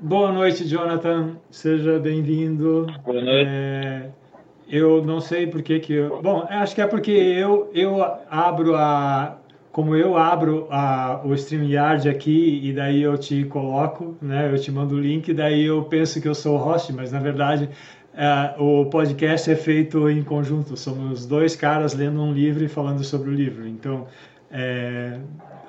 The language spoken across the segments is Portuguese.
Boa noite, Jonathan. Seja bem-vindo. Boa noite. É, eu não sei por que que eu... Bom, acho que é porque eu, eu abro a... Como eu abro a, o StreamYard aqui e daí eu te coloco, né? Eu te mando o link, daí eu penso que eu sou o host, mas na verdade é, o podcast é feito em conjunto. Somos dois caras lendo um livro e falando sobre o livro. Então, é,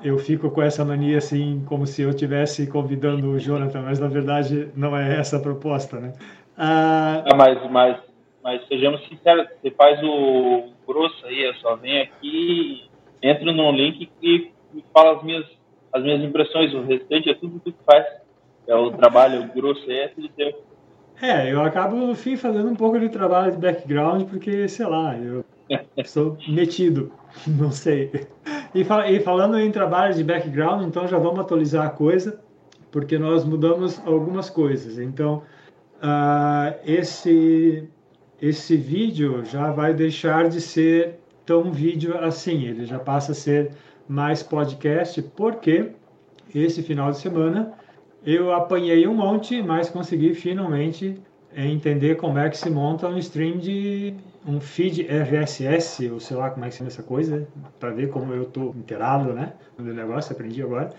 eu fico com essa mania assim, como se eu estivesse convidando o Jonathan, mas na verdade não é essa a proposta, né? Ah, ah, mas, mas, mas sejamos sinceros, você faz o grosso aí, eu só venho aqui, entro no link e, e falo as minhas, as minhas impressões, o restante é tudo que faz. É o trabalho grosso aí, é tudo teu. É, eu acabo no fim fazendo um pouco de trabalho de background, porque, sei lá, eu sou metido, não sei. E, fal e, falando em trabalho de background, então já vamos atualizar a coisa, porque nós mudamos algumas coisas. Então, uh, esse, esse vídeo já vai deixar de ser tão vídeo assim, ele já passa a ser mais podcast, porque esse final de semana eu apanhei um monte, mas consegui finalmente entender como é que se monta um stream de um feed RSS, ou sei lá como é que chama essa coisa, para ver como eu estou inteirado, né, do negócio, aprendi agora,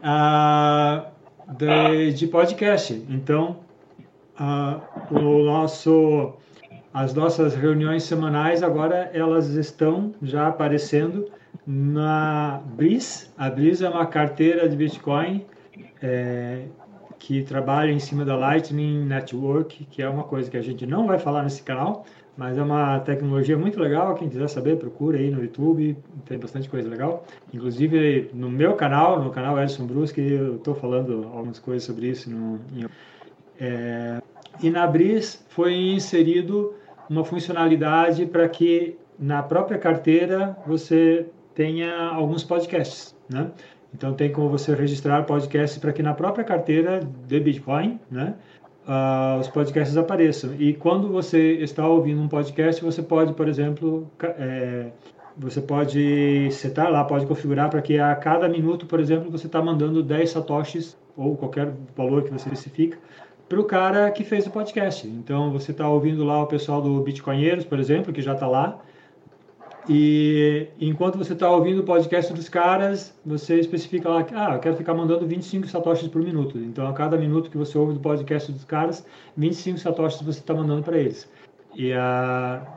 uh, de, de, podcast. Então, uh, o nosso, as nossas reuniões semanais agora elas estão já aparecendo na Bris. A Bris é uma carteira de Bitcoin é, que trabalha em cima da Lightning Network, que é uma coisa que a gente não vai falar nesse canal, mas é uma tecnologia muito legal. Quem quiser saber, procura aí no YouTube, tem bastante coisa legal. Inclusive no meu canal, no canal Edson Brusque, eu estou falando algumas coisas sobre isso. No, em, é, e na Bris foi inserido uma funcionalidade para que na própria carteira você tenha alguns podcasts, né? Então tem como você registrar podcasts para que na própria carteira de Bitcoin, né? Uh, os podcasts apareçam. E quando você está ouvindo um podcast, você pode, por exemplo, é, você pode setar lá, pode configurar para que a cada minuto, por exemplo, você está mandando 10 satoshis ou qualquer valor que você especifica para o cara que fez o podcast. Então você está ouvindo lá o pessoal do Bitcoinheiros, por exemplo, que já está lá, e enquanto você está ouvindo o podcast dos caras, você especifica lá que ah, eu quero ficar mandando 25 satoshis por minuto. Então, a cada minuto que você ouve do podcast dos caras, 25 satoshis você está mandando para eles. E é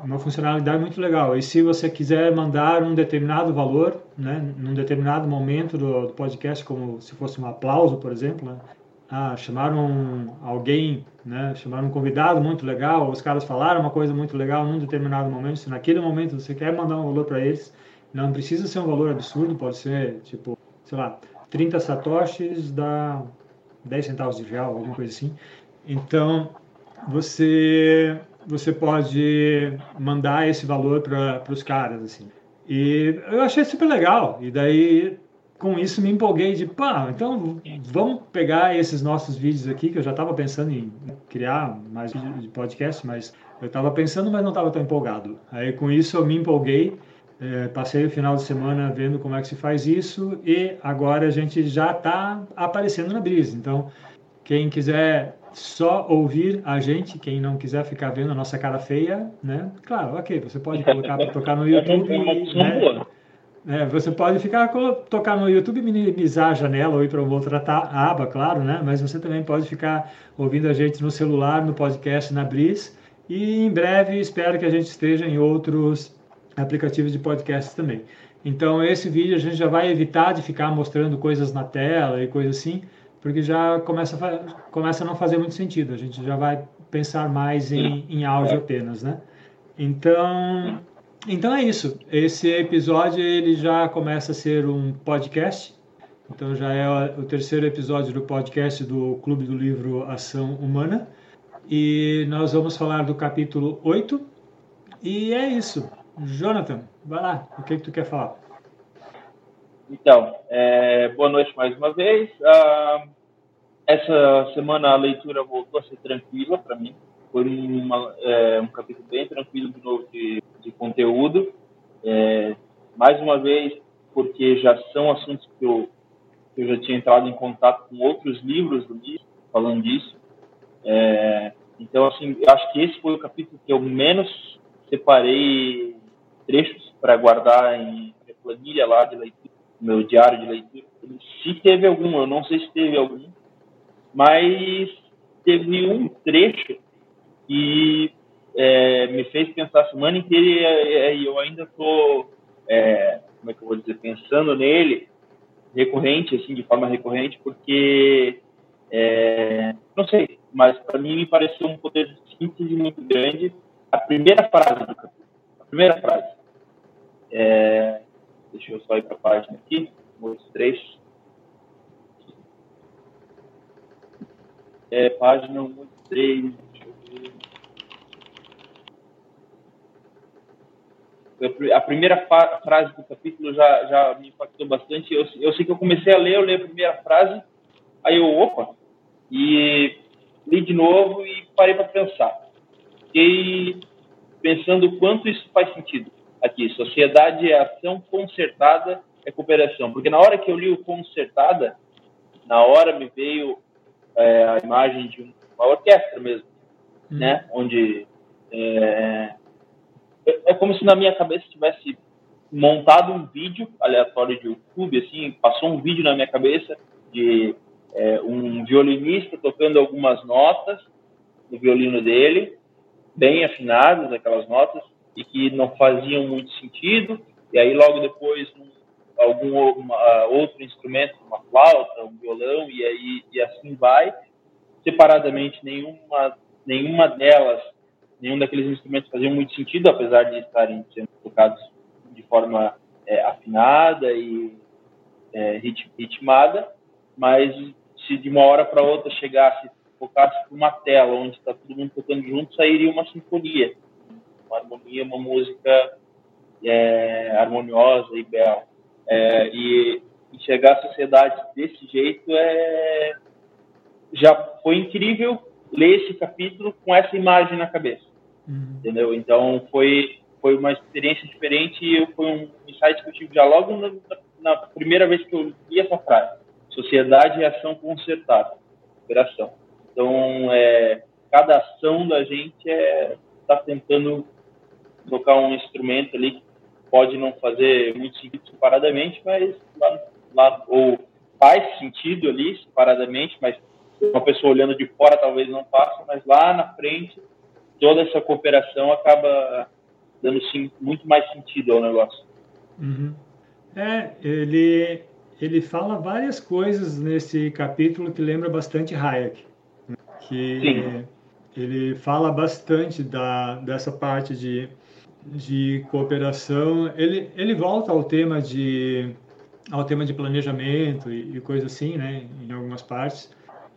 uma funcionalidade muito legal. E se você quiser mandar um determinado valor, né, num determinado momento do, podcast, como se fosse um aplauso, por exemplo, né, ah, chamaram alguém, né, chamaram um convidado muito legal, os caras falaram uma coisa muito legal num determinado momento, se naquele momento você quer mandar um valor para eles, não precisa ser um valor absurdo, pode ser tipo, sei lá, 30 satoshis dá 10 centavos de real, alguma coisa assim. Então, você você pode mandar esse valor para os caras assim. E eu achei super legal. E daí com isso me empolguei de, pá, então vamos pegar esses nossos vídeos aqui, que eu já estava pensando em criar mais de podcast, mas eu estava pensando, mas não estava tão empolgado. Aí com isso eu me empolguei, é, passei o final de semana vendo como é que se faz isso e agora a gente já está aparecendo na Brisa. Então, quem quiser só ouvir a gente, quem não quiser ficar vendo a nossa cara feia, né? Claro, ok, você pode colocar para tocar no YouTube. Né? É, você pode ficar tocar no YouTube, minimizar a janela ou ir para uma outra aba, claro, né? Mas você também pode ficar ouvindo a gente no celular, no podcast, na Bris. E em breve espero que a gente esteja em outros aplicativos de podcast também. Então esse vídeo a gente já vai evitar de ficar mostrando coisas na tela e coisa assim, porque já começa a, começa a não fazer muito sentido. A gente já vai pensar mais em, em áudio apenas, né? Então então é isso. Esse episódio ele já começa a ser um podcast. Então já é o terceiro episódio do podcast do Clube do Livro Ação Humana. E nós vamos falar do capítulo 8. E é isso. Jonathan, vai lá. O que, que tu quer falar? Então, é, boa noite mais uma vez. Uh, essa semana a leitura voltou a ser tranquila para mim. Foi uma, é, um capítulo bem tranquilo de novo de, de conteúdo. É, mais uma vez, porque já são assuntos que eu, que eu já tinha entrado em contato com outros livros do livro. falando disso. É, então, assim, eu acho que esse foi o capítulo que eu menos separei trechos para guardar em planilha lá de leitura, meu diário de leitura. Se teve algum, eu não sei se teve algum, mas teve um trecho que é, me fez pensar a semana inteira e, eu ainda estou, é, como é que eu vou dizer, pensando nele recorrente, assim, de forma recorrente, porque, é, não sei, mas para mim me pareceu um poder de síntese muito grande. A primeira frase do capítulo, a primeira frase, é, deixa eu só ir para a página aqui, os três. É, página 1, 3, deixa eu ver. A primeira frase do capítulo já, já me impactou bastante. Eu, eu sei que eu comecei a ler, eu li a primeira frase, aí eu, opa, e li de novo e parei para pensar. Fiquei pensando o quanto isso faz sentido aqui. Sociedade é ação concertada, é cooperação. Porque na hora que eu li o concertada, na hora me veio é, a imagem de uma orquestra mesmo, hum. né? Onde é, é como se na minha cabeça tivesse montado um vídeo aleatório de YouTube, assim, passou um vídeo na minha cabeça de é, um violinista tocando algumas notas no violino dele, bem afinadas, aquelas notas, e que não faziam muito sentido, e aí logo depois um, algum uma, outro instrumento, uma flauta, um violão, e aí e assim vai. Separadamente, nenhuma, nenhuma delas nenhum daqueles instrumentos fazia muito sentido, apesar de estarem sendo tocados de forma é, afinada e é, ritmada, mas se de uma hora para outra chegasse, focasse para uma tela onde está todo mundo tocando junto, sairia uma sinfonia, uma harmonia, uma música é, harmoniosa e bela. É, e enxergar a sociedade desse jeito é já foi incrível ler esse capítulo com essa imagem na cabeça. Uhum. Entendeu? Então foi foi uma experiência diferente e foi um insight que eu tive já logo na, na primeira vez que eu li essa frase. Sociedade e ação concertada, operação. Então, é, cada ação da gente está é, tentando tocar um instrumento ali que pode não fazer muito sentido separadamente, mas lá, lá ou faz sentido ali separadamente, mas uma pessoa olhando de fora talvez não faça, mas lá na frente toda essa cooperação acaba dando sim, muito mais sentido ao negócio. Uhum. É, ele, ele fala várias coisas nesse capítulo que lembra bastante Hayek. Que sim. ele fala bastante da, dessa parte de, de cooperação. Ele, ele volta ao tema de ao tema de planejamento e, e coisa assim, né, em algumas partes.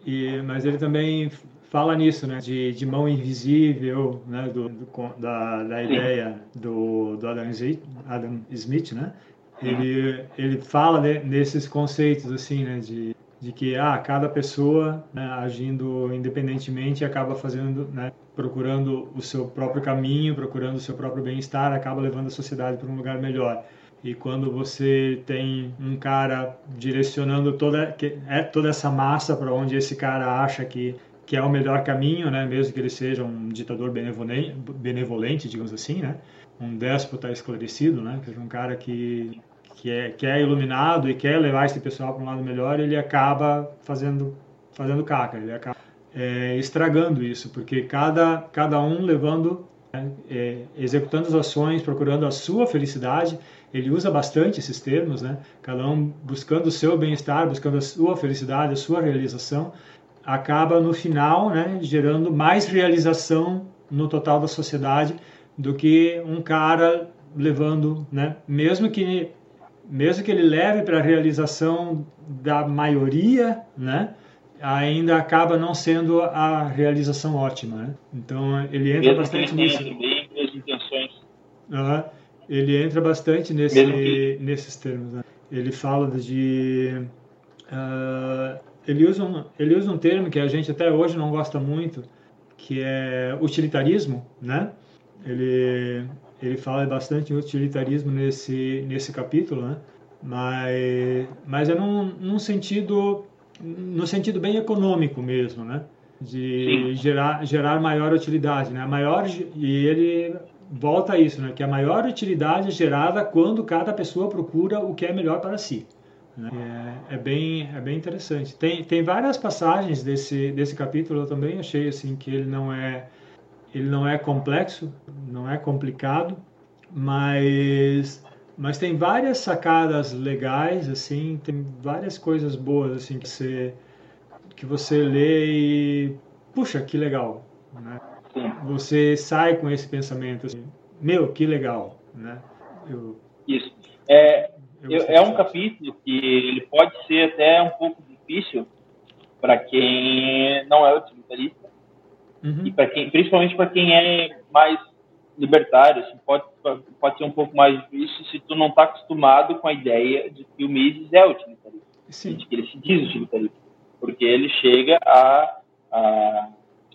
E, mas ele também fala nisso, né? De, de mão invisível, né? Do, do da, da ideia do, do Adam, Smith, Adam Smith, né? Ele, ele fala né, nesses conceitos, assim, né? De, de que ah, cada pessoa né, agindo independentemente acaba fazendo, né, procurando o seu próprio caminho, procurando o seu próprio bem-estar, acaba levando a sociedade para um lugar melhor. E quando você tem um cara direcionando toda, é, toda essa massa para onde esse cara acha que que é o melhor caminho, né? Mesmo que ele seja um ditador benevolente, digamos assim, né? Um déspota esclarecido, né? Um cara que que é, que é iluminado e quer levar esse pessoal para um lado melhor, ele acaba fazendo fazendo caca, ele acaba é, estragando isso, porque cada cada um levando né, é, executando as ações, procurando a sua felicidade, ele usa bastante esses termos, né? Cada um buscando o seu bem-estar, buscando a sua felicidade, a sua realização, acaba no final né, gerando mais realização no total da sociedade do que um cara levando, né, mesmo que mesmo que ele leve para a realização da maioria, né, ainda acaba não sendo a realização ótima. Né? Então ele entra mesmo bastante nisso. Bem. Uhum. Ele entra bastante nesse, que... nesses termos. Né? Ele fala de uh, ele usa, um, ele usa um termo que a gente até hoje não gosta muito, que é utilitarismo, né? Ele, ele fala bastante em utilitarismo nesse, nesse capítulo, né? Mas, mas é num, num sentido no sentido bem econômico mesmo, né? De gerar, gerar maior utilidade, né? Maior, e ele volta a isso, né? Que a maior utilidade é gerada quando cada pessoa procura o que é melhor para si. Né? É, é, bem, é bem interessante. Tem, tem várias passagens desse, desse capítulo, eu também achei assim que ele não é ele não é complexo, não é complicado, mas mas tem várias sacadas legais assim, tem várias coisas boas assim que você que você lê e puxa, que legal, né? Você sai com esse pensamento assim, meu, que legal, né? Eu, Isso. É, eu, é um capítulo que ele pode ser até um pouco difícil para quem não é utilitarista uhum. e para quem, principalmente para quem é mais libertário, assim, pode pode ser um pouco mais difícil se tu não está acostumado com a ideia de que o Mises é utilitarista, Sim. de que ele se diz utilitarista, porque ele chega a, a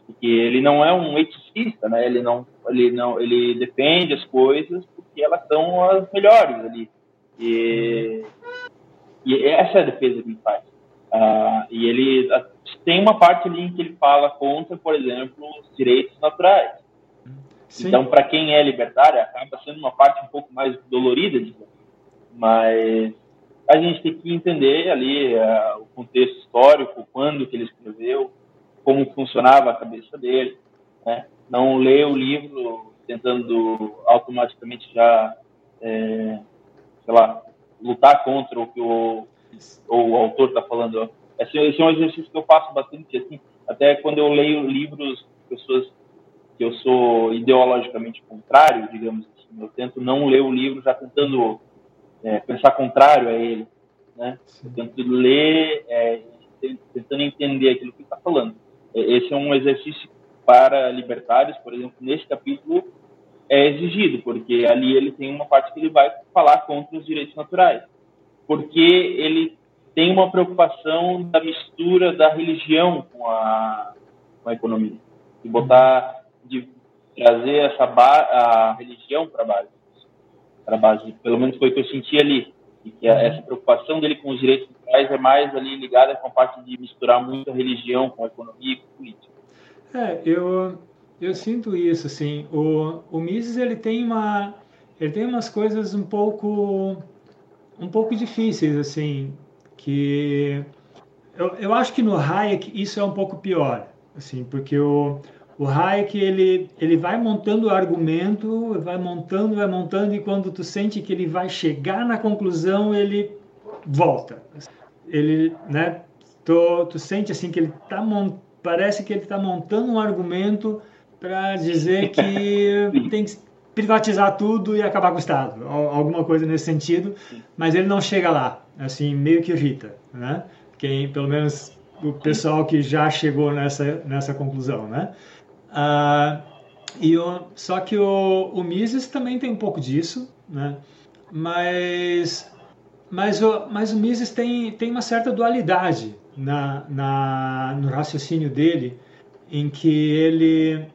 porque ele não é um eticista, né? Ele não, ele não, ele defende as coisas porque elas são as melhores ali. E, e essa é a defesa que ele faz. Uh, e ele tem uma parte ali em que ele fala contra, por exemplo, os direitos naturais. Sim. Então, para quem é libertário, acaba sendo uma parte um pouco mais dolorida, digamos. mas a gente tem que entender ali uh, o contexto histórico, quando que ele escreveu, como funcionava a cabeça dele, né? Não ler o livro tentando automaticamente já é, sei lá, lutar contra o que o, o autor está falando. Esse, esse, é um exercício que eu faço bastante, assim, até quando eu leio livros de pessoas que eu sou ideologicamente contrário, digamos assim, eu tento não ler o livro já tentando é, pensar contrário a ele, né? Eu tento ler, é, tentando entender aquilo que está falando. Esse é um exercício para libertários, por exemplo, nesse capítulo é exigido, porque ali ele tem uma parte que ele vai falar contra os direitos naturais, porque ele tem uma preocupação da mistura da religião com a, com a economia, de botar, de trazer essa a religião para a base, para base, pelo menos foi o que eu senti ali, e que essa preocupação dele com os direitos naturais é mais ali ligada com a parte de misturar muito a religião com a economia e com a política. É, eu eu sinto isso, assim. O, o Mises, ele tem uma... Ele tem umas coisas um pouco... Um pouco difíceis, assim, que... Eu, eu acho que no Hayek isso é um pouco pior, assim, porque o, o Hayek, ele, ele vai montando o argumento, vai montando, vai montando, e quando tu sente que ele vai chegar na conclusão, ele volta. Ele, né, tu, tu sente assim que ele tá, parece que ele está montando um argumento para dizer que tem que privatizar tudo e acabar com o Estado, alguma coisa nesse sentido, mas ele não chega lá, assim, meio que irrita, né? Quem, pelo menos o pessoal que já chegou nessa, nessa conclusão, né? Ah, e o, só que o, o Mises também tem um pouco disso, né? Mas, mas, o, mas o Mises tem, tem uma certa dualidade na, na, no raciocínio dele, em que ele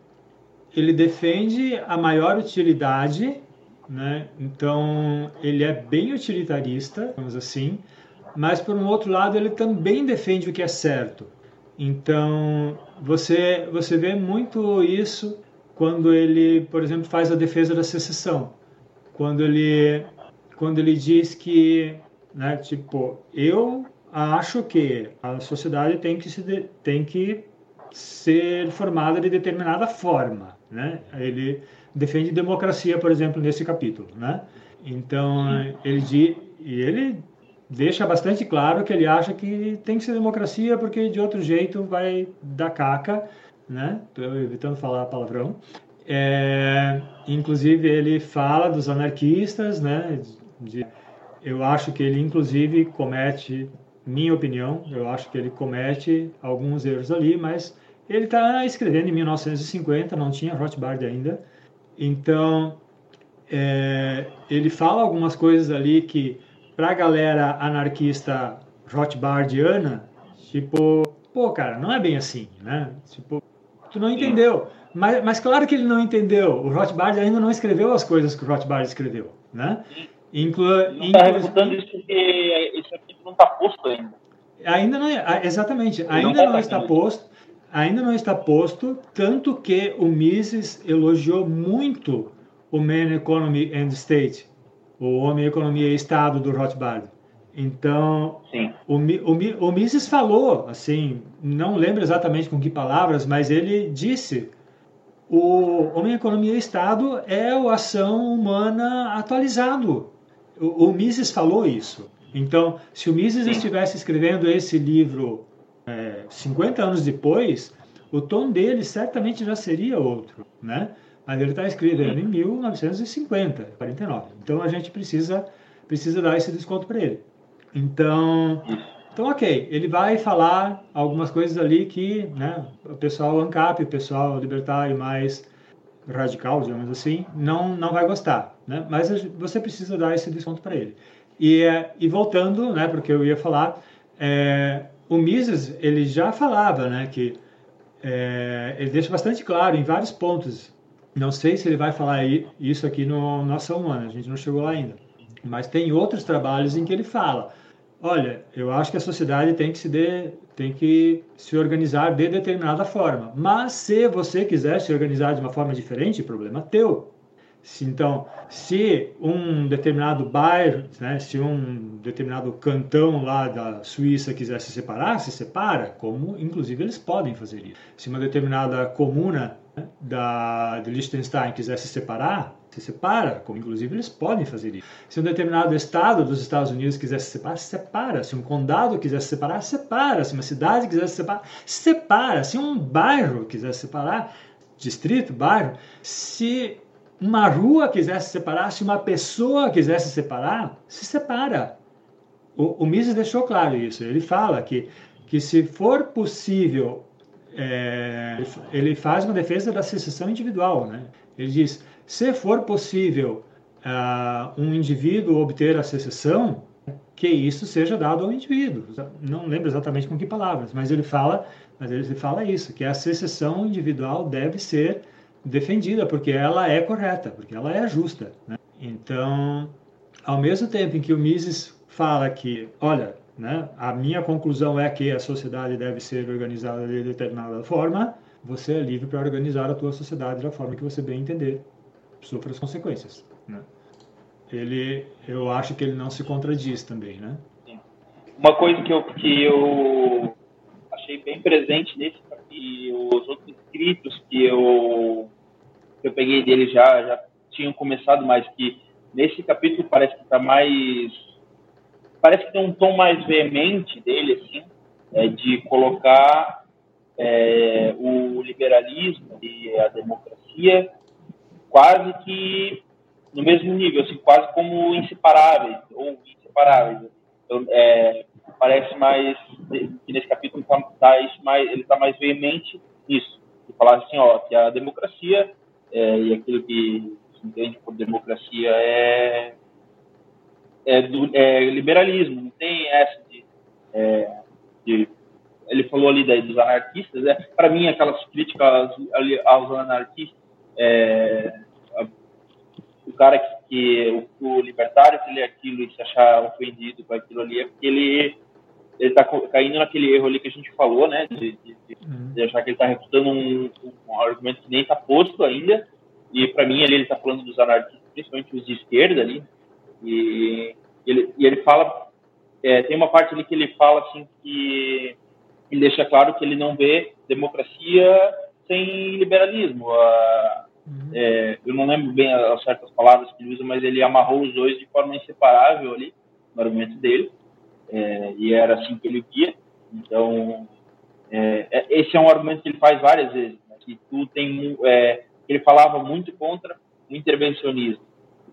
ele defende a maior utilidade, né? então ele é bem utilitarista, vamos assim, mas por um outro lado ele também defende o que é certo. Então você você vê muito isso quando ele, por exemplo, faz a defesa da secessão, quando ele quando ele diz que, né, tipo, eu acho que a sociedade tem que se tem que ser formada de determinada forma, né? Ele defende democracia, por exemplo, nesse capítulo, né? Então ele e ele deixa bastante claro que ele acha que tem que ser democracia porque de outro jeito vai dar caca, né? Estou evitando falar palavrão. É, inclusive ele fala dos anarquistas, né? De, eu acho que ele inclusive comete, minha opinião, eu acho que ele comete alguns erros ali, mas ele está escrevendo em 1950, não tinha Rothbard ainda. Então, é, ele fala algumas coisas ali que, para a galera anarquista Rothbardiana, tipo, pô, cara, não é bem assim, né? Tipo, tu não entendeu. Mas, mas claro que ele não entendeu. O Rothbard ainda não escreveu as coisas que o Rothbard escreveu, né? Inclu, não está refutando isso porque isso aqui não está posto ainda. Ainda não é, exatamente, ainda não, não está posto, ainda não está posto, tanto que o Mises elogiou muito o Man Economy and State, o Homem Economia e Estado do Rothbard. Então, o, o, o Mises falou, assim, não lembro exatamente com que palavras, mas ele disse o Homem, Economia e Estado é o ação humana atualizado. O, o Mises falou isso. Então, se o Mises Sim. estivesse escrevendo esse livro é, 50 anos depois, o tom dele certamente já seria outro, né? Mas ele está escrevendo em 1950, 49. Então a gente precisa precisa dar esse desconto para ele. Então, então ok, ele vai falar algumas coisas ali que, né, o pessoal ANCAP, o pessoal libertário mais radical, digamos assim, não não vai gostar, né? Mas você precisa dar esse desconto para ele. E, e voltando, né, porque eu ia falar, é, o Mises ele já falava, né, que é, ele deixa bastante claro em vários pontos. Não sei se ele vai falar isso aqui no Nossa Humana, a gente não chegou lá ainda. Mas tem outros trabalhos em que ele fala: olha, eu acho que a sociedade tem que se, de, tem que se organizar de determinada forma. Mas se você quiser se organizar de uma forma diferente, problema teu. Se, então, se um determinado bairro, né, se um determinado cantão lá da Suíça quiser se separar, se separa, como inclusive eles podem fazer isso. Se uma determinada comuna né, da, de Liechtenstein quiser se separar, se separa, como inclusive eles podem fazer isso. Se um determinado estado dos Estados Unidos quiser se separar, se separa. Se um condado quiser se separar, se separa. Se uma cidade quiser se separar, se separa. Se um bairro quiser se separar, distrito, bairro, se uma rua quisesse se separar, se uma pessoa quisesse se separar, se separa. O, o Mises deixou claro isso. Ele fala que, que se for possível, é, ele faz uma defesa da secessão individual. Né? Ele diz, se for possível uh, um indivíduo obter a secessão, que isso seja dado ao indivíduo. Não lembro exatamente com que palavras, mas ele fala, mas ele fala isso, que a secessão individual deve ser defendida, porque ela é correta, porque ela é justa. Né? Então, ao mesmo tempo em que o Mises fala que, olha, né, a minha conclusão é que a sociedade deve ser organizada de determinada forma, você é livre para organizar a tua sociedade da forma que você bem entender, sofra as consequências. Né? Ele, eu acho que ele não se contradiz também, né? Uma coisa que eu, que eu achei bem presente nesse e os outros escritos que eu, que eu peguei dele já, já tinham começado mais, que nesse capítulo parece que está mais. Parece que tem um tom mais veemente dele, assim, é, de colocar é, o liberalismo e a democracia quase que no mesmo nível, assim, quase como inseparáveis, ou inseparáveis. Então, é, parece mais que nesse capítulo tá, tá mais, ele está mais veemente nisso, falar assim, ó, que a democracia é, e aquilo que se entende por democracia é é, do, é liberalismo, não tem essa de, é, de ele falou ali da, dos anarquistas, né? para mim aquelas críticas aos anarquistas, é, o cara que, que o, o, libertário que lê aquilo e se achar ofendido com aquilo ali é porque ele ele está caindo naquele erro ali que a gente falou, né? De, de, uhum. de achar que ele está refutando um, um, argumento que nem está posto ainda. E para mim ali ele está falando dos anarquistas, principalmente os de esquerda ali. E ele, e ele fala, é, tem uma parte ali que ele fala assim que ele deixa claro que ele não vê democracia sem liberalismo. Uhum. é, eu não lembro bem as certas palavras que ele usa, mas ele amarrou os dois de forma inseparável ali no argumento dele é, e era assim que ele via. Então, é, é, esse é um argumento que ele faz várias vezes, né, que tu tem, é, ele falava muito contra o intervencionismo.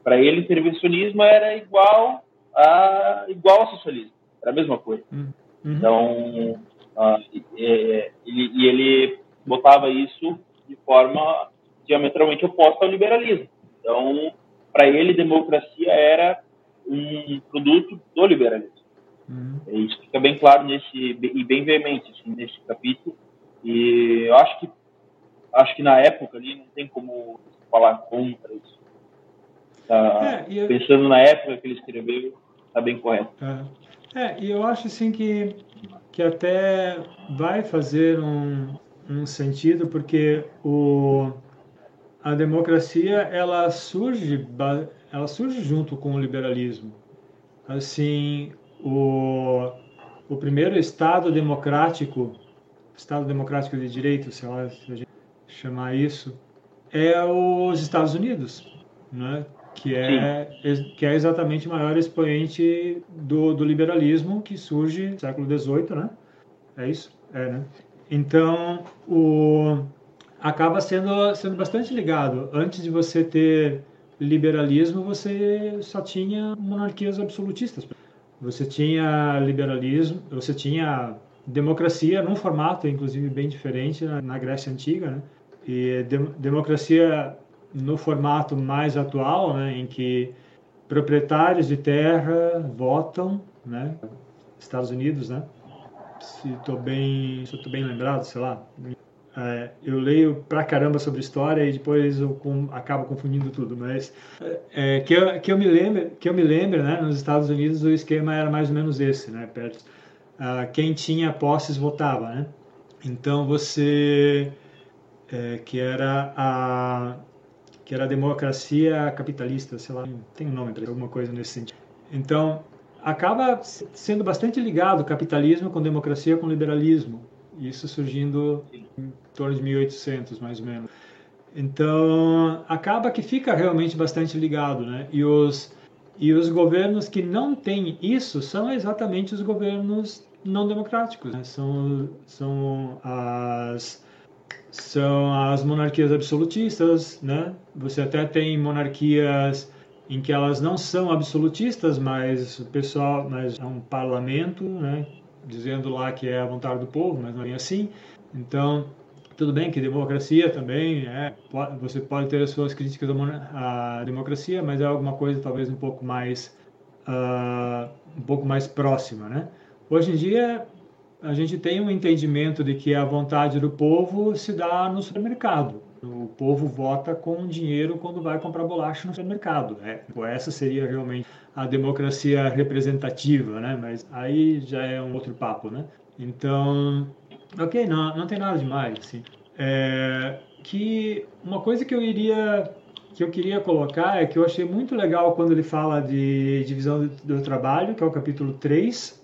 Para ele, intervencionismo era igual a igual ao socialismo, era a mesma coisa. Uhum. Então, uh, ele, e ele botava isso de forma diametralmente oposta ao liberalismo. Então, para ele, democracia era um produto do liberalismo. Uhum. Isso fica bem claro nesse e bem veemente assim, nesse capítulo. E eu acho que acho que na época ali não tem como falar contra isso. Tá, é, eu... Pensando na época que ele escreveu, está bem correto. É. É, e eu acho assim que, que até vai fazer um, um sentido, porque o, a democracia ela surge, ela surge junto com o liberalismo. Assim, o, o primeiro Estado democrático, Estado democrático de direito, sei lá se a gente chamar isso, é os Estados Unidos, né? que é, que é exatamente o maior expoente do, do liberalismo que surge no século XVIII, né? É isso? É, né? Então, o, acaba sendo, sendo bastante ligado. Antes de você ter liberalismo, você só tinha monarquias absolutistas. Você tinha liberalismo, você tinha democracia num formato, inclusive, bem diferente na, na Grécia Antiga, né? E de, democracia no formato mais atual, né, em que proprietários de terra votam, né, Estados Unidos, né, se estou bem, se bem lembrado, sei lá, é, eu leio pra caramba sobre história e depois eu com, acabo confundindo tudo, mas é, que, eu, que eu me lembro, que eu me lembro, né, nos Estados Unidos o esquema era mais ou menos esse, né, perto, ah, quem tinha posses votava, né, então você é, que era a que era a democracia capitalista, sei lá, tem um nome para alguma coisa nesse sentido. Então, acaba sendo bastante ligado capitalismo com democracia com liberalismo, isso surgindo em torno de 1800, mais ou menos. Então, acaba que fica realmente bastante ligado, né? E os e os governos que não têm isso são exatamente os governos não democráticos, né? São são as são as monarquias absolutistas, né? Você até tem monarquias em que elas não são absolutistas, mas o pessoal, mas é um parlamento, né? Dizendo lá que é a vontade do povo, mas não é assim. Então, tudo bem que democracia também é, você pode ter as suas críticas à democracia, mas é alguma coisa talvez um pouco mais uh, um pouco mais próxima, né? Hoje em dia a gente tem um entendimento de que a vontade do povo se dá no supermercado. O povo vota com dinheiro quando vai comprar bolacha no supermercado. É, essa seria realmente a democracia representativa, né? Mas aí já é um outro papo, né? Então, ok, não, não tem nada demais, assim. É, que uma coisa que eu iria que eu queria colocar é que eu achei muito legal quando ele fala de divisão do trabalho, que é o capítulo 3,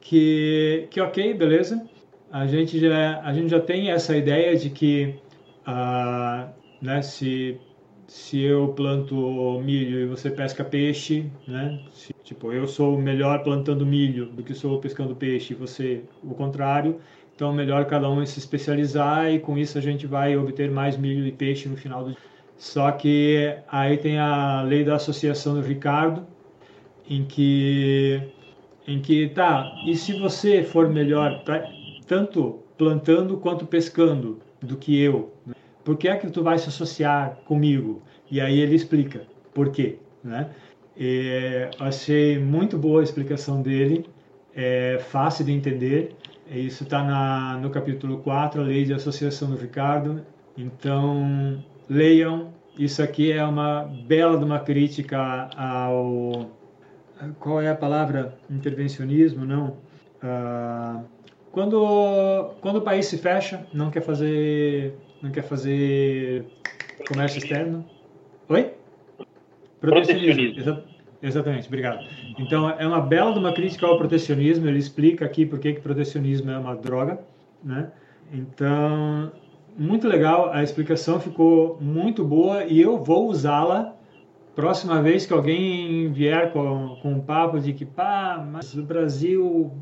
que, que ok, beleza. A gente já, a gente já tem essa ideia de que ah, né, se, se eu planto milho e você pesca peixe, né, se, tipo, eu sou melhor plantando milho do que sou pescando peixe e você o contrário, então melhor cada um se especializar e com isso a gente vai obter mais milho e peixe no final do dia. Só que aí tem a lei da associação do Ricardo, em que em que tá, e se você for melhor tanto plantando quanto pescando do que eu, né? Por que é que tu vai se associar comigo? E aí ele explica por quê, né? E, achei muito boa a explicação dele, é fácil de entender. Isso está no capítulo 4, a lei de associação do Ricardo. Então, leiam. Isso aqui é uma bela de uma crítica ao qual é a palavra intervencionismo, não. Ah, quando, quando o país se fecha, não quer fazer, não quer fazer comércio externo. Oi? Protecionismo. Exa exatamente, obrigado. Então, é uma bela de uma crítica ao protecionismo. Ele explica aqui por que protecionismo é uma droga, né? Então, muito legal. A explicação ficou muito boa e eu vou usá-la próxima vez que alguém vier com, com um papo de que, pá, mas o Brasil,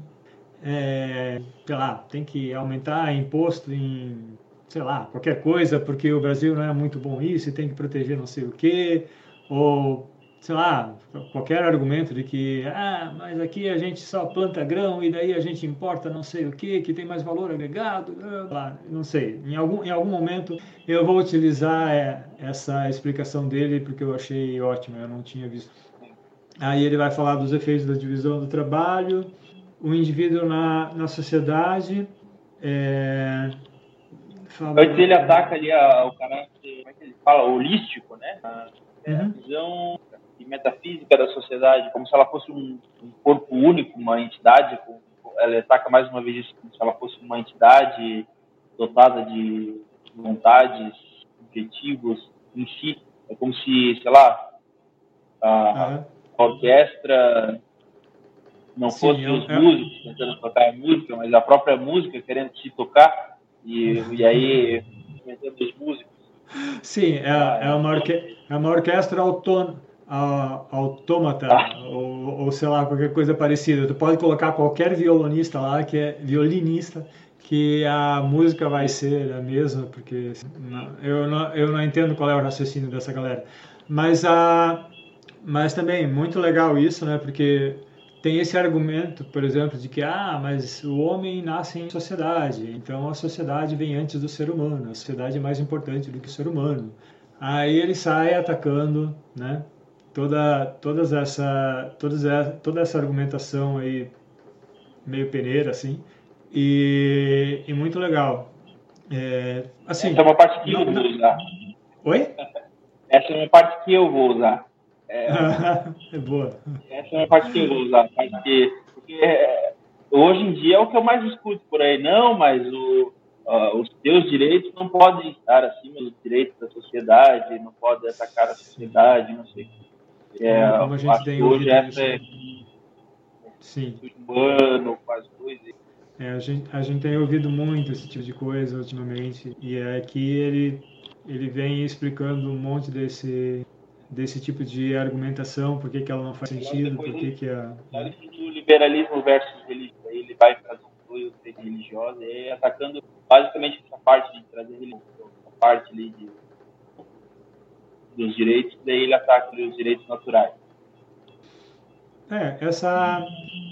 é, sei lá, tem que aumentar imposto em, sei lá, qualquer coisa, porque o Brasil não é muito bom isso e tem que proteger não sei o quê, ou sei lá, qualquer argumento de que, ah, mas aqui a gente só planta grão e daí a gente importa não sei o que, que tem mais valor agregado, lá, não sei. Em algum, em algum momento eu vou utilizar é, essa explicação dele porque eu achei ótima, eu não tinha visto. Aí ele vai falar dos efeitos da divisão do trabalho, o indivíduo na, na sociedade. É. Antes ele ataca ali a, o caráter, como é que ele fala, holístico, né? A, é, uhum. visão metafísica da sociedade, como se ela fosse um, um corpo único, uma entidade. Ela ataca mais uma vez isso como se ela fosse uma entidade dotada de vontades, objetivos em si. É como se, sei lá, a, uhum. orquestra não Sim, fosse os é... músicos tentando tocar a música, mas a própria música querendo se tocar e, e aí os músicos. Sim, é, é, uma, orque é uma orquestra autônoma autômata ah. ou, ou, sei lá, qualquer coisa parecida. Tu pode colocar qualquer violonista lá, que é violinista, que a música vai ser a mesma, porque não, eu, não, eu não entendo qual é o raciocínio dessa galera. Mas, a, mas também, muito legal isso, né? Porque tem esse argumento, por exemplo, de que ah, mas o homem nasce em sociedade, então a sociedade vem antes do ser humano, a sociedade é mais importante do que o ser humano. Aí ele sai atacando, né? Toda, todas essa, todas essa, toda essa argumentação aí meio peneira assim e, e muito legal. É, assim, essa é uma parte que eu vou usar. Oi? Essa é uma parte que eu vou usar. É, é boa. Essa é uma parte que eu vou usar, porque, porque é, hoje em dia é o que eu mais escuto por aí. Não, mas o, uh, os teus direitos não podem estar acima dos direitos da sociedade, não pode atacar a sociedade, não sei. É, Como a gente tem hoje essa é Sim. humano, faz coisas. É, a, gente, a gente tem ouvido muito esse tipo de coisa ultimamente e é que ele ele vem explicando um monte desse desse tipo de argumentação, por que, que ela não faz sentido, por que que a... O liberalismo versus religião, ele vai para apoio religiosa, e atacando basicamente essa parte de trazer religião, essa parte ali de, dos direitos, daí ele ataca os direitos naturais. É, essa,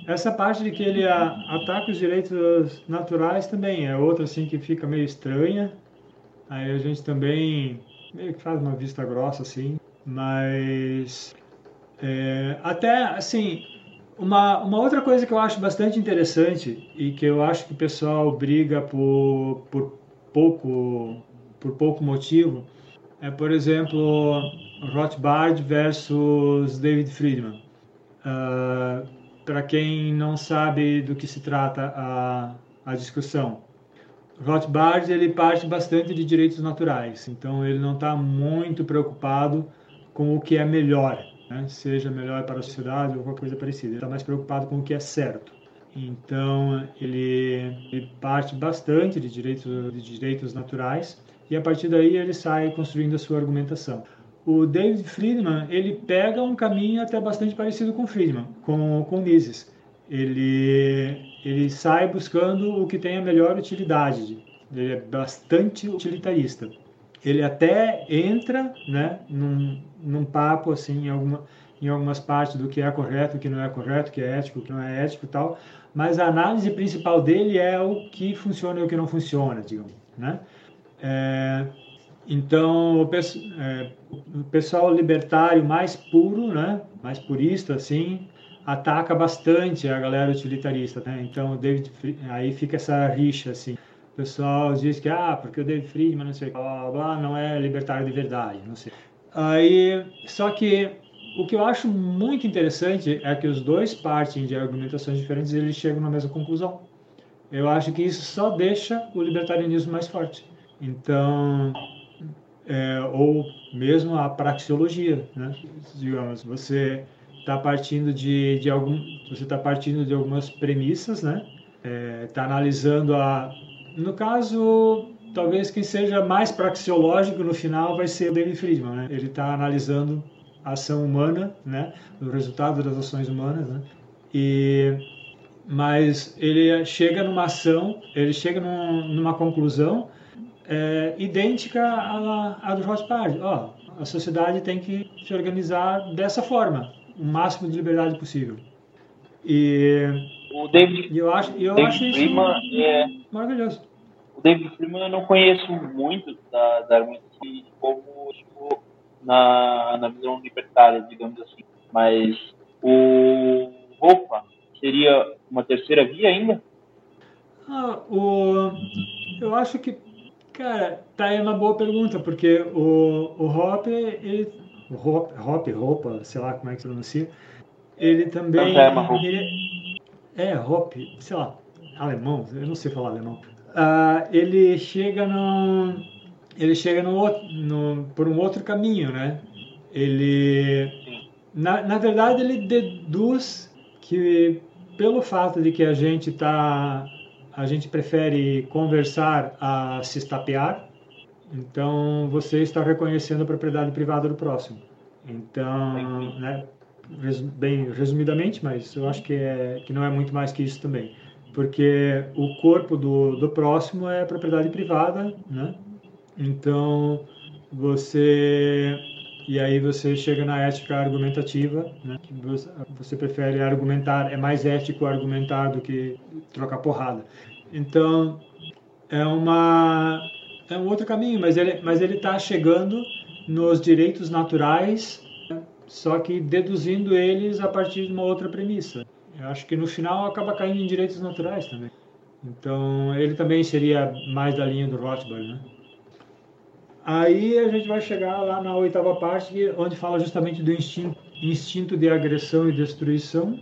essa parte de que ele a, ataca os direitos naturais também é outra assim que fica meio estranha. Aí a gente também meio que faz uma vista grossa assim. Mas é, até assim, uma, uma outra coisa que eu acho bastante interessante e que eu acho que o pessoal briga por, por, pouco, por pouco motivo é, por exemplo, Rothbard versus David Friedman. Uh, Para quem não sabe do que se trata a, a discussão, Rothbard ele parte bastante de direitos naturais, então ele não está muito preocupado com o que é melhor, né? seja melhor para a sociedade ou qualquer coisa parecida. Ele está mais preocupado com o que é certo. Então ele, ele, parte bastante de direitos, de direitos naturais e a partir daí ele sai construindo a sua argumentação. O David Friedman ele pega um caminho até bastante parecido com Friedman, com com Mises. Ele ele sai buscando o que tem a melhor utilidade. Ele é bastante utilitarista ele até entra né, num, num papo assim em, alguma, em algumas partes do que é correto, o que não é correto, o que é ético, o que não é ético e tal, mas a análise principal dele é o que funciona e o que não funciona, digamos, né? É, então, o, é, o, pessoal libertário mais puro, né, mais purista, assim, ataca bastante a galera utilitarista, né? Então, David, aí fica essa rixa, assim o pessoal diz que, ah, porque o David Friedman, não sei, blá, blá, não é libertário de verdade, não sei. Aí, só que o que eu acho muito interessante é que os dois partem de argumentações diferentes e eles chegam na mesma conclusão. Eu acho que isso só deixa o libertarianismo mais forte. Então, é, ou mesmo a praxeologia, né? Digamos, você está partindo de, de algum, você está partindo de algumas premissas, né? Está é, analisando a no caso, talvez quem seja mais praxeológico no final vai ser o David Friedman, né? Ele está analisando a ação humana, né? O resultado das ações humanas, né? E mas ele chega numa ação, ele chega num, numa conclusão é, idêntica à, à do Rothbard. Ó, a sociedade tem que se organizar dessa forma, o máximo de liberdade possível. E o David, eu acho, eu David acho isso Freeman é, maravilhoso. O David Freeman eu não conheço muito da, da argumentação como tipo, na, na visão libertária, digamos assim. Mas o Roupa seria uma terceira via ainda? Ah, o, eu acho que, cara, tá aí uma boa pergunta, porque o, o Hopper, ele, Hop, Hop, roupa, sei lá como é que se pronuncia, ele também. Ele, é, Hop, sei lá, alemão, eu não sei falar alemão. Uh, ele chega no. Ele chega no, no, por um outro caminho, né? Ele. Na, na verdade, ele deduz que pelo fato de que a gente tá a gente prefere conversar a se estapear, então você está reconhecendo a propriedade privada do próximo. Então, né, bem resumidamente, mas eu acho que, é, que não é muito mais que isso também. Porque o corpo do, do próximo é propriedade privada, né? Então, você... E aí você chega na ética argumentativa, né? Você, você prefere argumentar, é mais ético argumentar do que trocar porrada. Então, é uma é um outro caminho, mas ele mas ele está chegando nos direitos naturais só que deduzindo eles a partir de uma outra premissa. Eu acho que no final acaba caindo em direitos naturais também. Então, ele também seria mais da linha do Rothbard, né? Aí a gente vai chegar lá na oitava parte, onde fala justamente do instinto, instinto de agressão e destruição.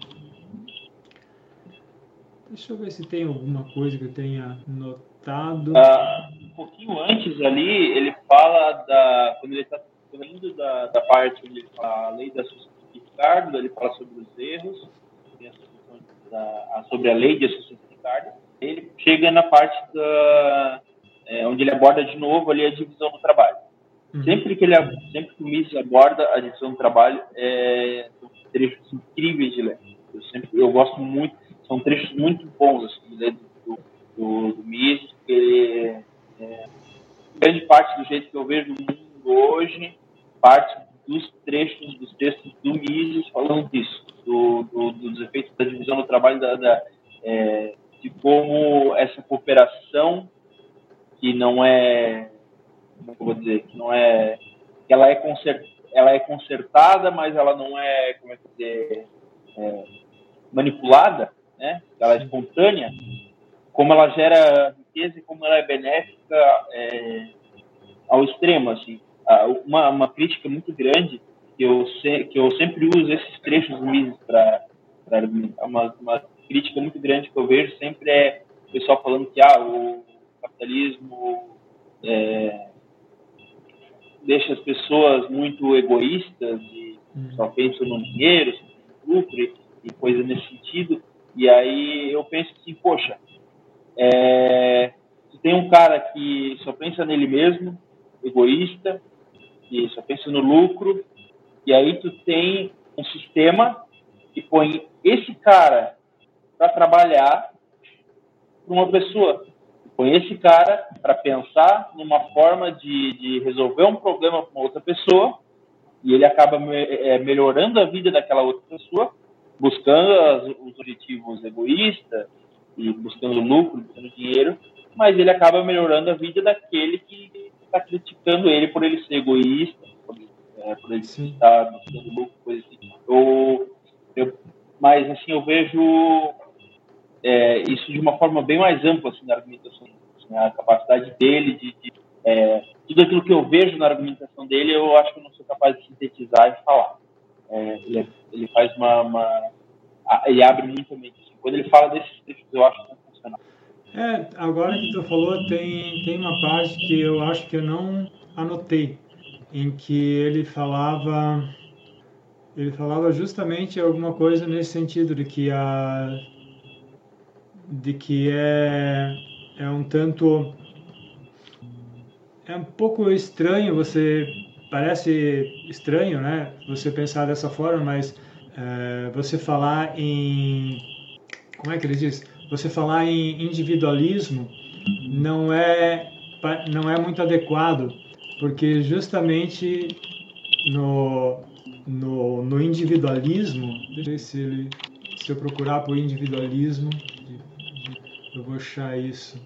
Deixa eu ver se tem alguma coisa que eu tenha notado. Uh, um pouquinho antes ali, ele fala da. Quando ele está saindo da, da parte onde ele fala a lei da Ricardo, ele fala sobre os erros, a, sobre a lei de associação de Ricardo. Ele chega na parte da, é, onde ele aborda de novo ali a divisão do trabalho. Uhum. Sempre que ele sempre que o Mises aborda a divisão do trabalho, é, são trechos incríveis de ler. Eu sempre eu gosto muito, são trechos muito bons assim, ler do, do, do Mises, porque é, grande parte do jeito que eu vejo o mundo hoje parte dos trechos, dos textos do Mises falando disso, do, do, dos efeitos da divisão do trabalho, da, da é, de como essa cooperação, que não é, como eu vou dizer, que não é, que ela é, concert, ela é consertada, mas ela não é, como é que dizer, é, manipulada, né? ela é espontânea, como ela gera riqueza e como ela é benéfica é, ao extremo, assim uma, uma crítica muito grande que eu, se, que eu sempre uso esses trechos Mises para uma, uma crítica muito grande que eu vejo sempre é o pessoal falando que ah, o capitalismo é, deixa as pessoas muito egoístas e hum. só pensam no dinheiro, lucro e, e coisa nesse sentido. E aí eu penso assim, poxa, é, tem um cara que só pensa nele mesmo, egoísta, que só pensa no lucro, e aí tu tem um sistema que põe esse cara para trabalhar para uma pessoa. Põe esse cara para pensar numa forma de, de resolver um problema com outra pessoa. E ele acaba me, é, melhorando a vida daquela outra pessoa, buscando as, os objetivos egoístas e buscando lucro, buscando dinheiro, mas ele acaba melhorando a vida daquele que está criticando ele por ele ser egoísta, por, é, por ele estar buscando lucro, coisa assim. Eu, eu, mas, assim, eu vejo é, isso de uma forma bem mais ampla, assim, na argumentação. Assim, a capacidade dele de... de é, tudo aquilo que eu vejo na argumentação dele, eu acho que eu não sou capaz de sintetizar e falar. É, ele, ele, faz uma, uma... Ele abre muito a mente. Assim. Quando ele fala desses textos, eu acho sensacional. É, agora que tu falou, tem, tem uma parte que eu acho que eu não anotei, em que ele falava ele falava justamente alguma coisa nesse sentido de que a de que é é um tanto é um pouco estranho você parece estranho né você pensar dessa forma mas é, você falar em como é que ele diz você falar em individualismo não é não é muito adequado, porque justamente no, no, no individualismo, deixa eu ver se, ele, se eu procurar por individualismo, eu vou achar isso.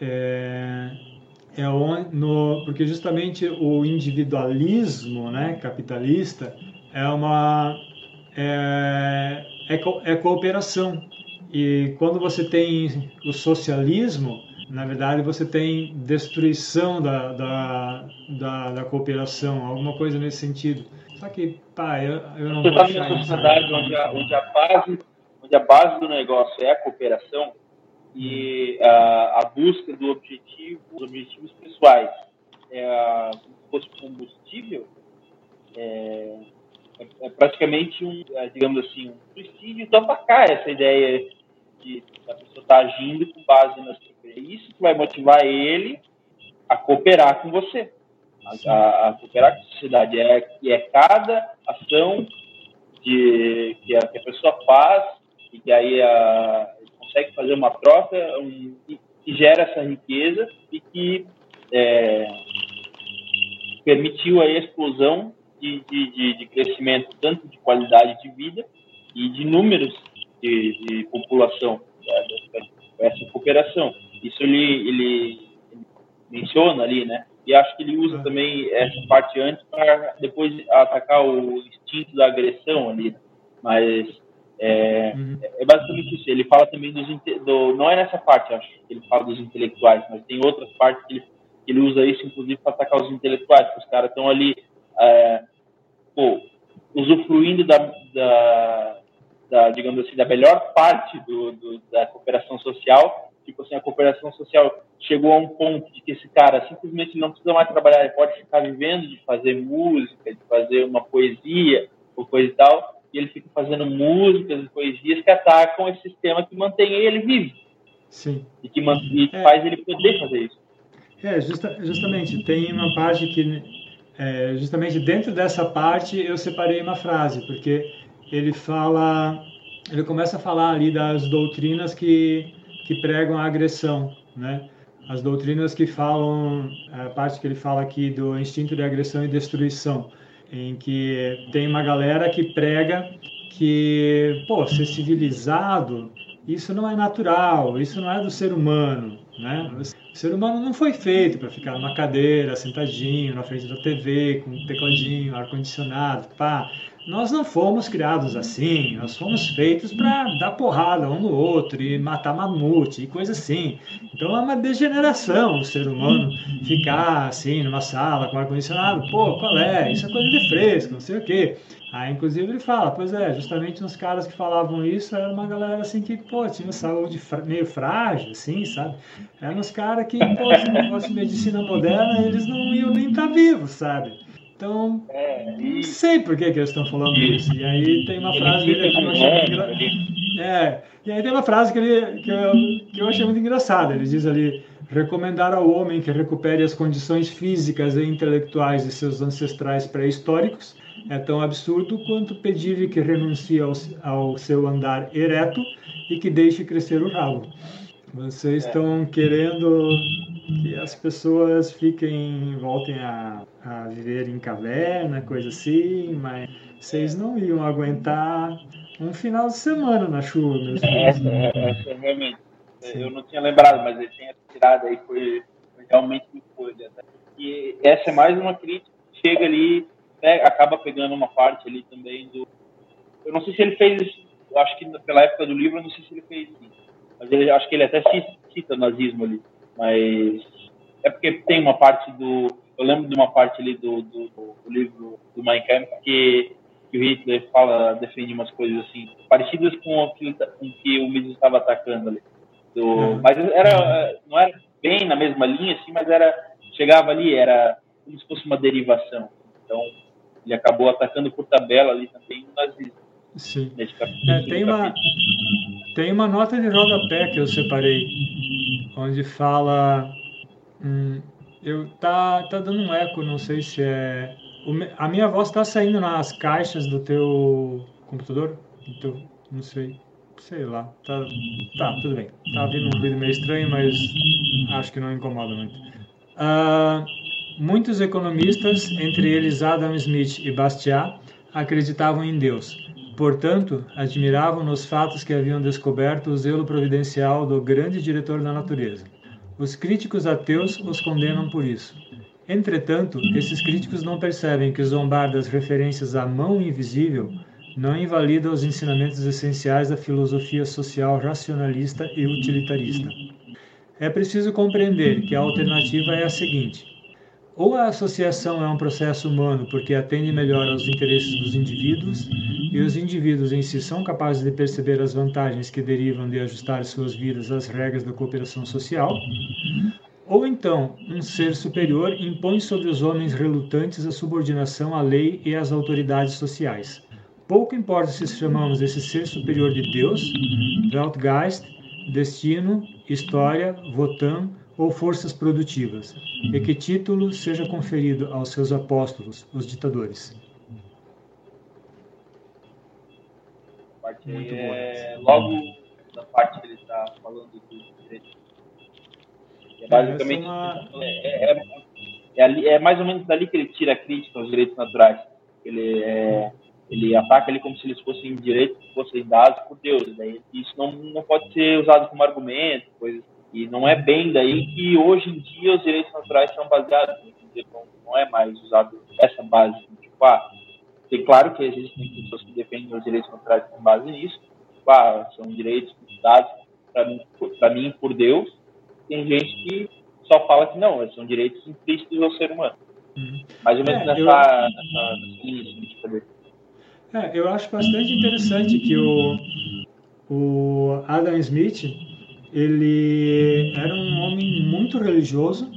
É, é no, porque justamente o individualismo né, capitalista é uma é, é, é cooperação e quando você tem o socialismo, na verdade você tem destruição da, da, da, da cooperação, alguma coisa nesse sentido. Só que, pá, eu, eu não Você está numa sociedade onde a, onde, a base, onde a base do negócio é a cooperação e a, a busca do objetivo, dos objetivos pessoais é como se fosse combustível, é, é, é praticamente um, é, digamos assim, um suicídio tapacar essa ideia de a pessoa estar tá agindo com base nas é isso que vai motivar ele a cooperar com você, a, a, a cooperar com a sociedade. É, é cada ação de, que, a, que a pessoa faz e que aí a, consegue fazer uma troca um, que gera essa riqueza e que é, permitiu a explosão de, de, de, crescimento, tanto de qualidade de vida e de números de, de população, essa cooperação. Isso ele, ele menciona ali, né? E acho que ele usa uhum. também essa parte antes para depois atacar o instinto da agressão ali. Né? Mas é, uhum. é, basicamente isso. Ele fala também dos do, não é nessa parte, acho que ele fala dos intelectuais, mas tem outras partes que ele, que ele usa isso, inclusive, para atacar os intelectuais, que os caras estão ali, é, pô, usufruindo da, da, da, digamos assim, da melhor parte do, do, da cooperação social tipo assim, a cooperação social chegou a um ponto de que esse cara simplesmente não precisa mais trabalhar, ele pode ficar vivendo de fazer música, de fazer uma poesia ou coisa e tal, e ele fica fazendo músicas e poesias que atacam esse sistema que mantém ele vivo. Sim. E que, e é. faz ele poder fazer isso. É, justa, justamente, tem uma parte que, é, justamente dentro dessa parte, eu separei uma frase, porque ele fala, ele começa a falar ali das doutrinas que que pregam a agressão, né? As doutrinas que falam, a parte que ele fala aqui do instinto de agressão e destruição, em que tem uma galera que prega que, pô, ser civilizado, isso não é natural, isso não é do ser humano, né? O ser humano não foi feito para ficar numa cadeira, sentadinho, na frente da TV, com um tecladinho, ar-condicionado, pá. Nós não fomos criados assim, nós fomos feitos para dar porrada um no outro e matar mamute e coisa assim. Então é uma degeneração o ser humano ficar assim numa sala com ar-condicionado. Pô, qual é? Isso é coisa de fresco, não sei o quê. Aí, inclusive, ele fala, pois é, justamente nos caras que falavam isso, era uma galera assim que, pô, tinha saúde meio frágil, assim, sabe? Eram uns caras que, pô, se não fosse medicina moderna, eles não iam nem estar tá vivos, sabe? Então, é, e... não sei por que, que eles estão falando e... isso. E aí tem uma frase dele que eu achei muito engra... É, e aí tem uma frase que, ele, que, eu, que eu achei muito engraçada. Ele diz ali, recomendar ao homem que recupere as condições físicas e intelectuais de seus ancestrais pré-históricos é tão absurdo quanto pedir-lhe que renuncie ao, ao seu andar ereto e que deixe crescer o rabo. Vocês estão querendo que as pessoas fiquem, voltem a, a viver em caverna, coisa assim, mas vocês não iam aguentar um final de semana na chuva, meus essa, essa realmente. Sim. Eu não tinha lembrado, mas ele tinha tirado aí, foi, foi realmente muito coisa. E essa é mais uma crítica que chega ali, né, acaba pegando uma parte ali também do. Eu não sei se ele fez isso, acho que pela época do livro, eu não sei se ele fez isso mas ele, acho que ele até cita, o nazismo ali, mas é porque tem uma parte do, eu lembro de uma parte ali do, do, do livro do Mein Kampf que, que, o Hitler fala, defende umas coisas assim, parecidas com o que, com que o Mises estava atacando ali. Do, uhum. Mas era, não era bem na mesma linha, assim, mas era, chegava ali, era como se fosse uma derivação. Então, ele acabou atacando por tabela ali também o nazismo. Sim. É, tem, uma, tem uma nota de rodapé que eu separei, onde fala. Hum, eu tá, tá dando um eco, não sei se é. O, a minha voz está saindo nas caixas do teu computador? Do teu, não sei. Sei lá. Tá, tá, tudo bem. Tá vindo um ruído meio estranho, mas acho que não incomoda muito. Uh, muitos economistas, entre eles Adam Smith e Bastiat, acreditavam em Deus Portanto, admiravam nos fatos que haviam descoberto o zelo providencial do grande diretor da natureza. Os críticos ateus os condenam por isso. Entretanto, esses críticos não percebem que zombar das referências à mão invisível não invalida os ensinamentos essenciais da filosofia social racionalista e utilitarista. é preciso compreender que a alternativa é a seguinte: ou a associação é um processo humano porque atende melhor aos interesses dos indivíduos, e os indivíduos em si são capazes de perceber as vantagens que derivam de ajustar suas vidas às regras da cooperação social, ou então um ser superior impõe sobre os homens relutantes a subordinação à lei e às autoridades sociais. Pouco importa se chamamos esse ser superior de Deus, Weltgeist, destino, história, votan ou forças produtivas, e que título seja conferido aos seus apóstolos, os ditadores. Parte é, logo na parte que ele está falando do direito. É basicamente uma... é, é, é, é, mais ou menos dali que ele tira a crítica aos direitos naturais. Ele é ele ataca ele como se eles fossem direitos que fossem dados por Deus. Daí isso não, não pode ser usado como argumento, coisa. E não é bem daí que hoje em dia os direitos naturais são baseados. Não, não é mais usado essa base. Tipo, ah, tem claro que existem pessoas que defendem os direitos naturais com base nisso. Tipo, ah, são direitos dados para mim, mim por Deus. Tem gente que só fala que não, são direitos implícitos ao ser humano. Uhum. Mais ou menos é, nessa, eu... nessa, nessa linha, tipo, é, eu acho bastante interessante que o, o Adam Smith ele era um homem muito religioso,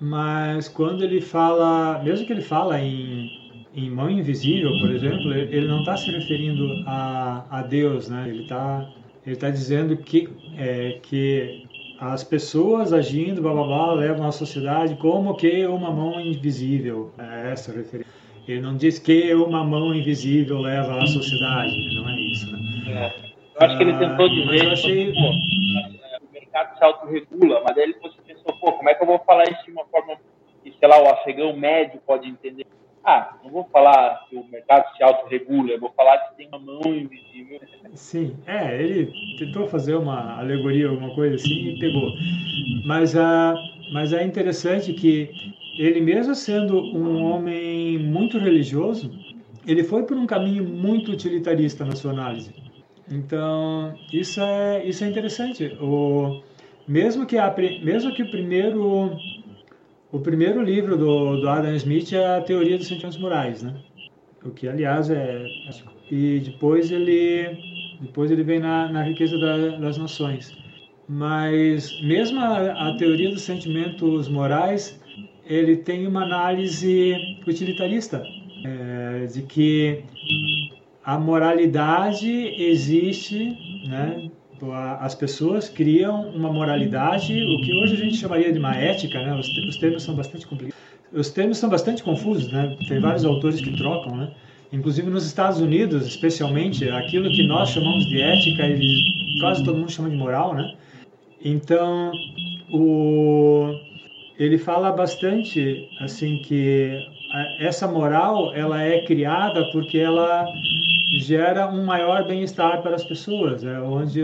mas quando ele fala, mesmo que ele fala em, em mão invisível, por exemplo, ele não está se referindo a, a Deus, né? Ele está ele tá dizendo que é, que as pessoas agindo, blá, blá, blá, levam a sociedade como que uma mão invisível. É essa a referência. Ele não diz que uma mão invisível leva à sociedade, não é isso. Né? É. Eu acho que ele tentou ah, dizer eu achei... pô, o mercado se autorregula, mas aí ele pensou, pô, como é que eu vou falar isso de uma forma que, sei lá, o afegão médio pode entender? Ah, não vou falar que o mercado se autorregula, eu vou falar que tem uma mão invisível. Sim, é, ele tentou fazer uma alegoria, alguma coisa assim e pegou. Mas, uh, mas é interessante que ele mesmo sendo um homem muito religioso, ele foi por um caminho muito utilitarista na sua análise. Então, isso é, isso é interessante. O, mesmo, que a, mesmo que o primeiro, o primeiro livro do, do Adam Smith é a Teoria dos Sentimentos Morais, né? O que, aliás, é... E depois ele, depois ele vem na, na Riqueza da, das Nações. Mas mesmo a, a Teoria dos Sentimentos Morais ele tem uma análise utilitarista, é, de que a moralidade existe, né? as pessoas criam uma moralidade, o que hoje a gente chamaria de uma ética, né? os, os termos são bastante complicados. Os termos são bastante confusos, né? Tem vários autores que trocam, né? Inclusive nos Estados Unidos, especialmente, aquilo que nós chamamos de ética, ele, quase todo mundo chama de moral, né? Então, o, ele fala bastante assim que essa moral ela é criada porque ela gera um maior bem-estar para as pessoas, é onde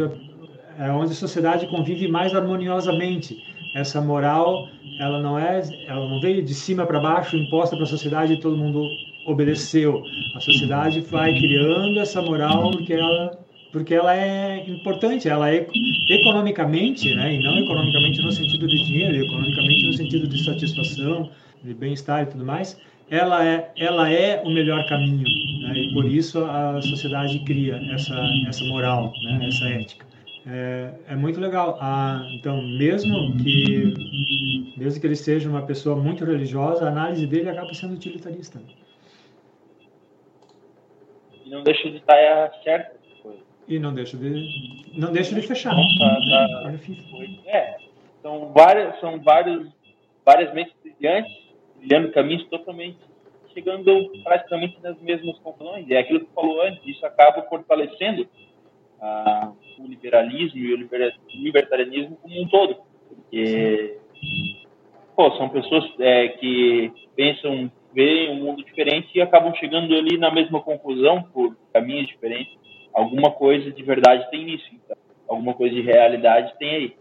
é onde a sociedade convive mais harmoniosamente. Essa moral, ela não é, ela não veio de cima para baixo, imposta para a sociedade e todo mundo obedeceu. A sociedade vai criando essa moral porque ela porque ela é importante, ela é economicamente, né, e não economicamente no sentido de dinheiro, economicamente no sentido de satisfação, de bem-estar e tudo mais, ela é, ela é o melhor caminho, né, e por isso a sociedade cria essa, essa moral, né, essa ética. É, é muito legal. Ah, então, mesmo que, mesmo que ele seja uma pessoa muito religiosa, a análise dele acaba sendo utilitarista. E não deixa de estar certo e não deixa de, não deixa de fechar. é, são várias, são vários, várias mentes brilhantes, brilhando caminhos totalmente, chegando praticamente nas mesmas conclusões. É aquilo que falou antes, isso acaba fortalecendo ah, o liberalismo e o libertarianismo como um todo. Porque, pô, são pessoas é, que pensam, veem um mundo diferente e acabam chegando ali na mesma conclusão por caminhos diferentes alguma coisa de verdade tem nisso. Então, alguma coisa de realidade tem aí.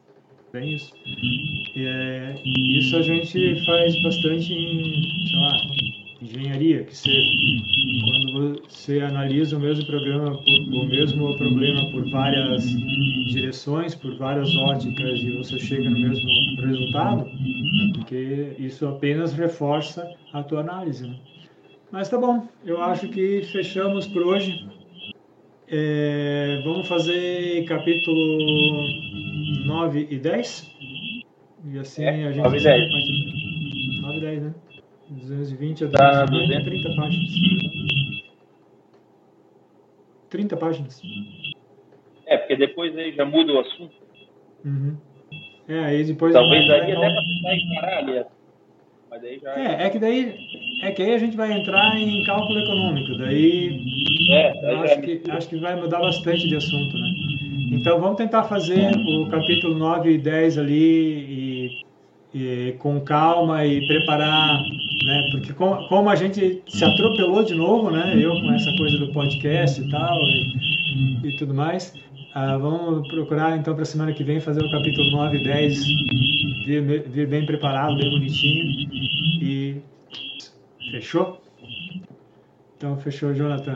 Isso. E, é, isso a gente faz bastante em, sei lá, engenharia, que você, quando você analisa o mesmo programa, o mesmo problema por várias direções, por várias óticas e você chega no mesmo resultado, porque isso apenas reforça a tua análise. Né? Mas tá bom, eu acho que fechamos por hoje. É, vamos fazer capítulo 9 e 10? E assim é, a gente. 9 e 10. 9 e 10, né? 220 a 250, 30 páginas. 30 páginas. É, porque depois aí já muda o assunto. Uhum. É, aí depois. Talvez aí até pra tentar encarar ali. Mas daí já. É, é que daí. É que aí a gente vai entrar em cálculo econômico. Daí. É, daí acho, que, acho que vai mudar bastante de assunto, né? Então vamos tentar fazer o capítulo 9 e 10 ali e, e com calma e preparar né? Porque com, como a gente se atropelou de novo, né? Eu com essa coisa do podcast e tal e, e tudo mais, ah, vamos procurar então para a semana que vem fazer o capítulo 9 e 10 vir, vir bem preparado, bem bonitinho e fechou? Então fechou, Jonathan.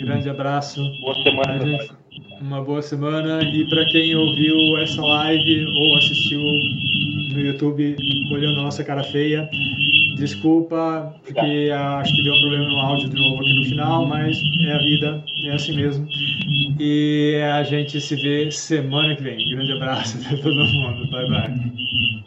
Grande abraço. Boa semana. Uma boa semana e para quem ouviu essa live ou assistiu no YouTube olhando a nossa cara feia, Desculpa, porque acho que deu um problema no áudio de novo aqui no final, mas é a vida, é assim mesmo. E a gente se vê semana que vem. Grande abraço para todo mundo. Bye, bye.